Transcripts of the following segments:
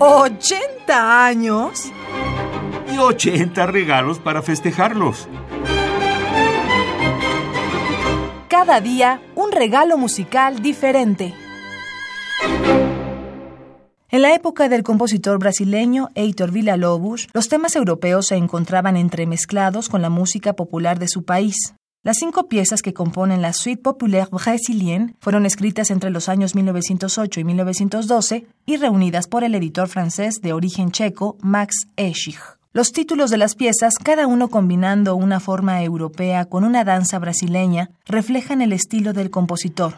¿80 años? Y 80 regalos para festejarlos. Cada día un regalo musical diferente. En la época del compositor brasileño Heitor Villa-Lobos, los temas europeos se encontraban entremezclados con la música popular de su país. Las cinco piezas que componen la Suite Populaire Brésilienne fueron escritas entre los años 1908 y 1912 y reunidas por el editor francés de origen checo Max Eschich. Los títulos de las piezas, cada uno combinando una forma europea con una danza brasileña, reflejan el estilo del compositor.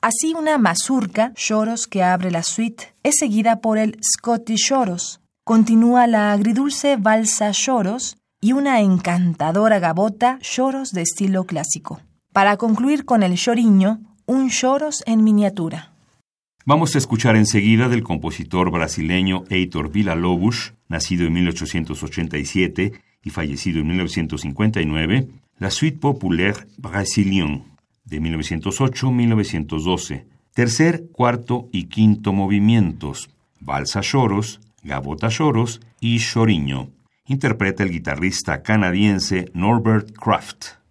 Así una mazurca, choros que abre la suite, es seguida por el Scottish choros. Continúa la agridulce valsa choros y una encantadora gabota choros de estilo clásico. Para concluir con el choriño, un choros en miniatura. Vamos a escuchar enseguida del compositor brasileño Heitor Villa-Lobos, nacido en 1887 y fallecido en 1959, la Suite Populaire Brésilienne de 1908-1912. Tercer, cuarto y quinto movimientos, Balsa Lloros, Gabota Lloros y Choriño. Interpreta el guitarrista canadiense Norbert Kraft.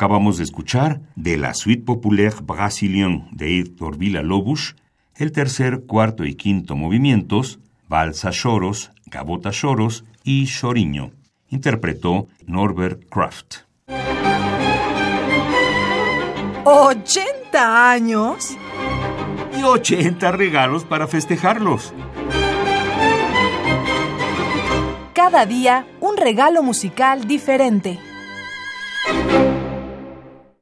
Acabamos de escuchar de la Suite Populaire Brasilienne de Héctor Villa-Lobos el tercer, cuarto y quinto movimientos, Balsa Choros, Gabota Choros y Choriño. Interpretó Norbert Kraft. ¿80 años? Y 80 regalos para festejarlos. Cada día un regalo musical diferente.